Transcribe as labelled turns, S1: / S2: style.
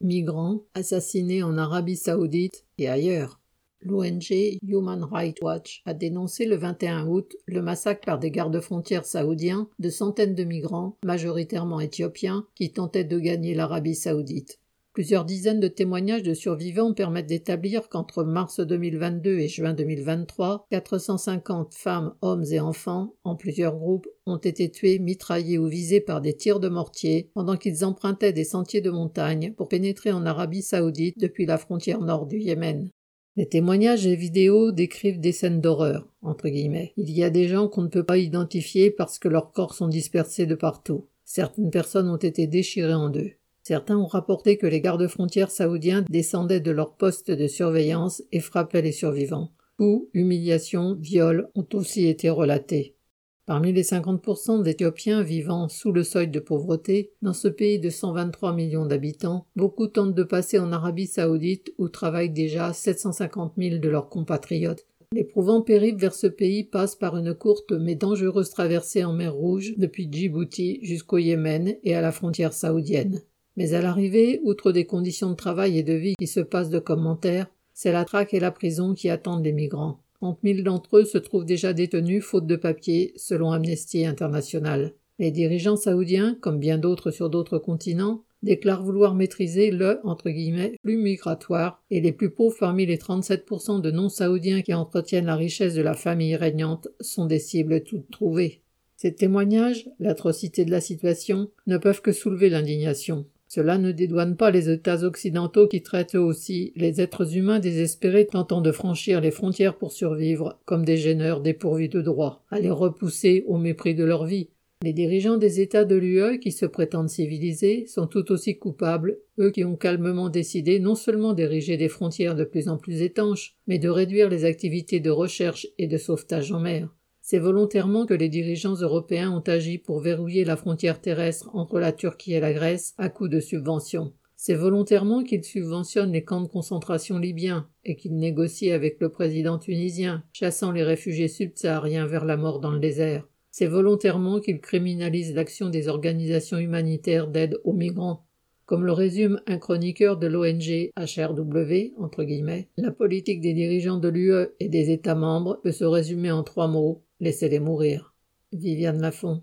S1: migrants assassinés en Arabie saoudite et ailleurs. L'ONG Human Rights Watch a dénoncé le 21 août le massacre par des gardes-frontières saoudiens de centaines de migrants, majoritairement éthiopiens, qui tentaient de gagner l'Arabie saoudite. Plusieurs dizaines de témoignages de survivants permettent d'établir qu'entre mars 2022 et juin 2023, 450 femmes, hommes et enfants, en plusieurs groupes, ont été tués, mitraillés ou visés par des tirs de mortier pendant qu'ils empruntaient des sentiers de montagne pour pénétrer en Arabie saoudite depuis la frontière nord du Yémen. Les témoignages et vidéos décrivent des scènes d'horreur. Il y a des gens qu'on ne peut pas identifier parce que leurs corps sont dispersés de partout. Certaines personnes ont été déchirées en deux. Certains ont rapporté que les gardes-frontières saoudiens descendaient de leur poste de surveillance et frappaient les survivants. Coups, humiliations, viols ont aussi été relatés. Parmi les 50% d'Éthiopiens vivant sous le seuil de pauvreté, dans ce pays de 123 millions d'habitants, beaucoup tentent de passer en Arabie saoudite où travaillent déjà 750 000 de leurs compatriotes. L'éprouvant périple vers ce pays passe par une courte mais dangereuse traversée en mer Rouge depuis Djibouti jusqu'au Yémen et à la frontière saoudienne. Mais à l'arrivée, outre des conditions de travail et de vie qui se passent de commentaires, c'est la traque et la prison qui attendent les migrants. 30 000 d'entre eux se trouvent déjà détenus faute de papier, selon Amnesty International. Les dirigeants saoudiens, comme bien d'autres sur d'autres continents, déclarent vouloir maîtriser le entre guillemets, flux migratoire et les plus pauvres parmi les 37% de non-saoudiens qui entretiennent la richesse de la famille régnante sont des cibles toutes trouvées. Ces témoignages, l'atrocité de la situation, ne peuvent que soulever l'indignation. Cela ne dédouane pas les États occidentaux qui traitent aussi les êtres humains désespérés tentant de franchir les frontières pour survivre comme des gêneurs dépourvus de droits, à les repousser au mépris de leur vie. Les dirigeants des États de l'UE qui se prétendent civilisés sont tout aussi coupables, eux qui ont calmement décidé non seulement d'ériger des frontières de plus en plus étanches, mais de réduire les activités de recherche et de sauvetage en mer. C'est volontairement que les dirigeants européens ont agi pour verrouiller la frontière terrestre entre la Turquie et la Grèce à coup de subventions. C'est volontairement qu'ils subventionnent les camps de concentration libyens et qu'ils négocient avec le président tunisien, chassant les réfugiés subsahariens vers la mort dans le désert. C'est volontairement qu'ils criminalisent l'action des organisations humanitaires d'aide aux migrants. Comme le résume un chroniqueur de l'ONG HRW, entre guillemets, la politique des dirigeants de l'UE et des États membres peut se résumer en trois mots Laissez-les mourir. Viviane Lafont.